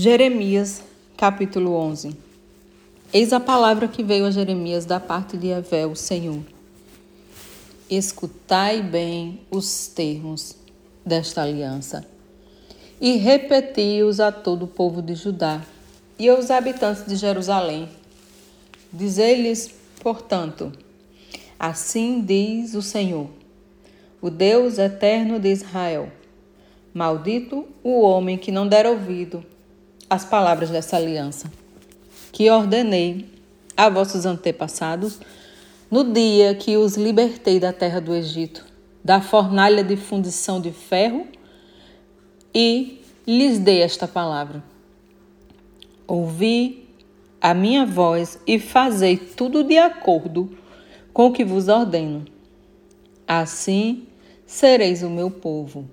Jeremias, capítulo 11. Eis a palavra que veio a Jeremias da parte de Evé, o Senhor. Escutai bem os termos desta aliança e repeti-os a todo o povo de Judá e aos habitantes de Jerusalém. Dizei-lhes, portanto, assim diz o Senhor, o Deus eterno de Israel: Maldito o homem que não der ouvido as palavras dessa aliança, que ordenei a vossos antepassados no dia que os libertei da terra do Egito, da fornalha de fundição de ferro, e lhes dei esta palavra. Ouvi a minha voz e fazei tudo de acordo com o que vos ordeno. Assim sereis o meu povo,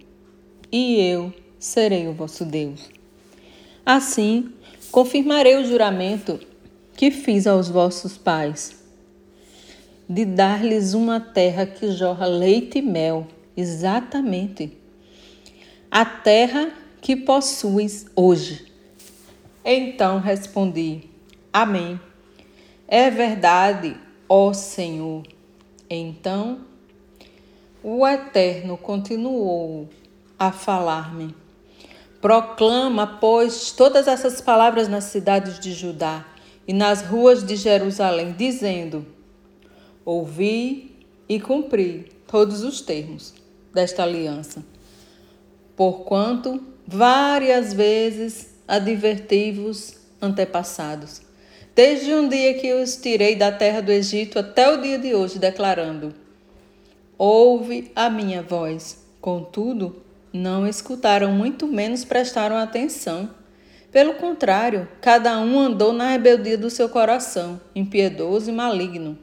e eu serei o vosso Deus. Assim, confirmarei o juramento que fiz aos vossos pais, de dar-lhes uma terra que jorra leite e mel, exatamente a terra que possuis hoje. Então respondi: Amém. É verdade, ó Senhor. Então o Eterno continuou a falar-me Proclama, pois, todas essas palavras nas cidades de Judá e nas ruas de Jerusalém, dizendo: Ouvi e cumpri todos os termos desta aliança. Porquanto várias vezes adverti-vos antepassados, desde um dia que os tirei da terra do Egito até o dia de hoje, declarando: Ouve a minha voz. Contudo, não escutaram, muito menos prestaram atenção. Pelo contrário, cada um andou na rebeldia do seu coração, impiedoso e maligno.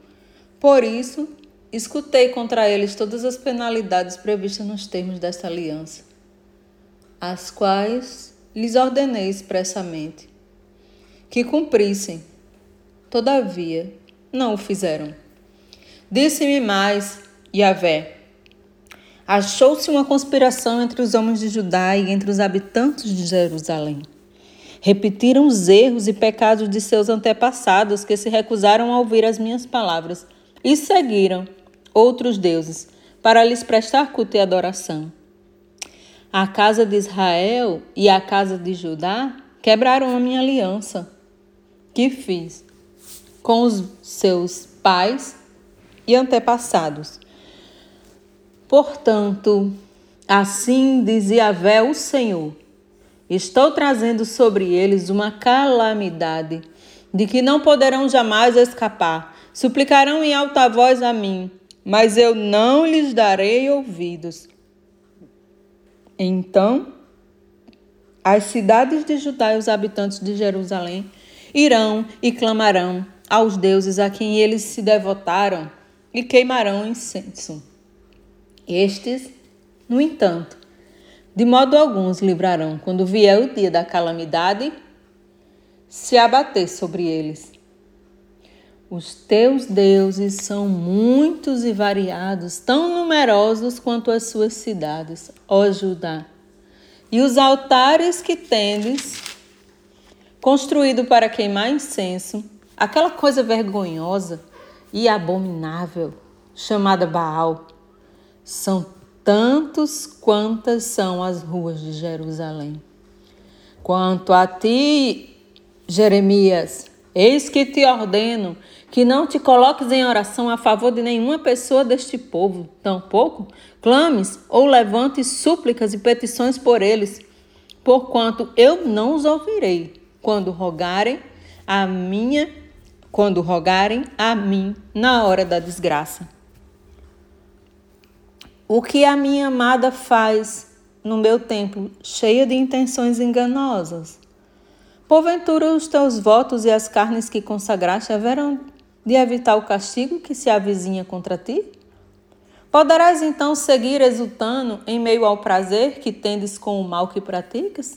Por isso, escutei contra eles todas as penalidades previstas nos termos desta aliança, as quais lhes ordenei expressamente que cumprissem. Todavia, não o fizeram. Disse-me mais, Yahvé, achou-se uma conspiração entre os homens de Judá e entre os habitantes de Jerusalém. Repetiram os erros e pecados de seus antepassados que se recusaram a ouvir as minhas palavras e seguiram outros deuses para lhes prestar culto e adoração. A casa de Israel e a casa de Judá quebraram a minha aliança que fiz com os seus pais e antepassados Portanto, assim dizia Vé o Senhor: Estou trazendo sobre eles uma calamidade, de que não poderão jamais escapar. Suplicarão em alta voz a mim, mas eu não lhes darei ouvidos. Então, as cidades de Judá e os habitantes de Jerusalém irão e clamarão aos deuses a quem eles se devotaram e queimarão incenso. Estes, no entanto, de modo algum os livrarão quando vier o dia da calamidade se abater sobre eles. Os teus deuses são muitos e variados, tão numerosos quanto as suas cidades, ó Judá. E os altares que tendes construído para queimar incenso, aquela coisa vergonhosa e abominável chamada Baal, são tantos quantas são as ruas de Jerusalém. Quanto a ti, Jeremias, eis que te ordeno que não te coloques em oração a favor de nenhuma pessoa deste povo, tampouco clames ou levantes súplicas e petições por eles, porquanto eu não os ouvirei quando rogarem a minha, quando rogarem a mim na hora da desgraça. O que a minha amada faz no meu templo, cheia de intenções enganosas? Porventura os teus votos e as carnes que consagraste haverão de evitar o castigo que se avizinha contra ti? Poderás então seguir exultando em meio ao prazer que tendes com o mal que praticas?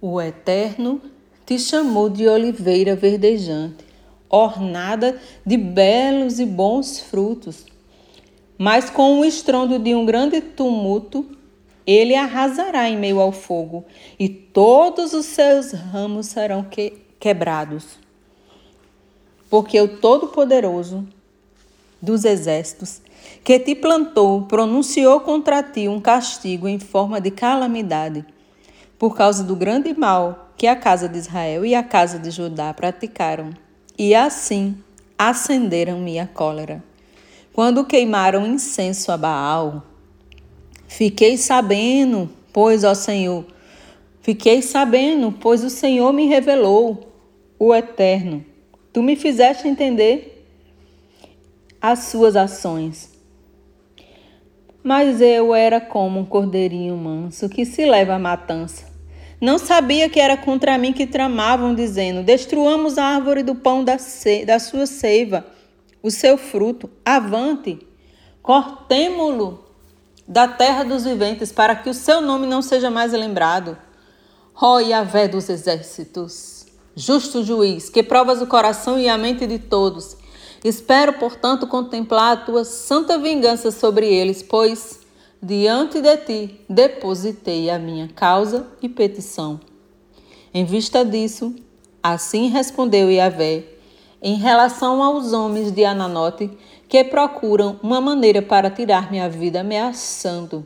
O Eterno te chamou de oliveira verdejante, ornada de belos e bons frutos mas com o estrondo de um grande tumulto ele arrasará em meio ao fogo, e todos os seus ramos serão que, quebrados. Porque o Todo-Poderoso dos Exércitos, que te plantou, pronunciou contra ti um castigo em forma de calamidade, por causa do grande mal que a casa de Israel e a casa de Judá praticaram, e assim acenderam minha cólera. Quando queimaram incenso a Baal, fiquei sabendo, pois, ó Senhor, fiquei sabendo, pois o Senhor me revelou, o Eterno. Tu me fizeste entender as suas ações. Mas eu era como um cordeirinho manso que se leva à matança. Não sabia que era contra mim que tramavam, dizendo: Destruamos a árvore do pão da, da sua seiva o seu fruto. Avante, cortemo-lo da terra dos viventes, para que o seu nome não seja mais lembrado. Ó Yahvé dos exércitos, justo juiz, que provas o coração e a mente de todos. Espero, portanto, contemplar a tua santa vingança sobre eles, pois diante de ti depositei a minha causa e petição. Em vista disso, assim respondeu Yahvé, em relação aos homens de Ananote que procuram uma maneira para tirar minha vida ameaçando.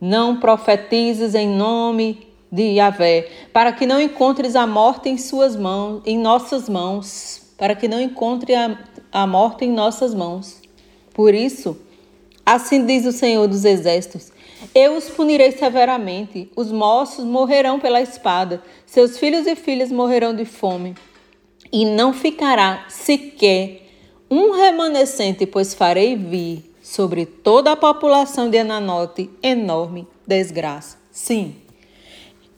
Não profetizes em nome de Yahvé, para que não encontres a morte em suas mãos, em nossas mãos, para que não encontre a, a morte em nossas mãos. Por isso, assim diz o Senhor dos Exércitos: eu os punirei severamente, os moços morrerão pela espada, seus filhos e filhas morrerão de fome e não ficará sequer um remanescente, pois farei vir sobre toda a população de Ananote enorme desgraça. Sim,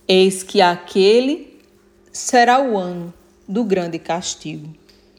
eis que aquele será o ano do grande castigo.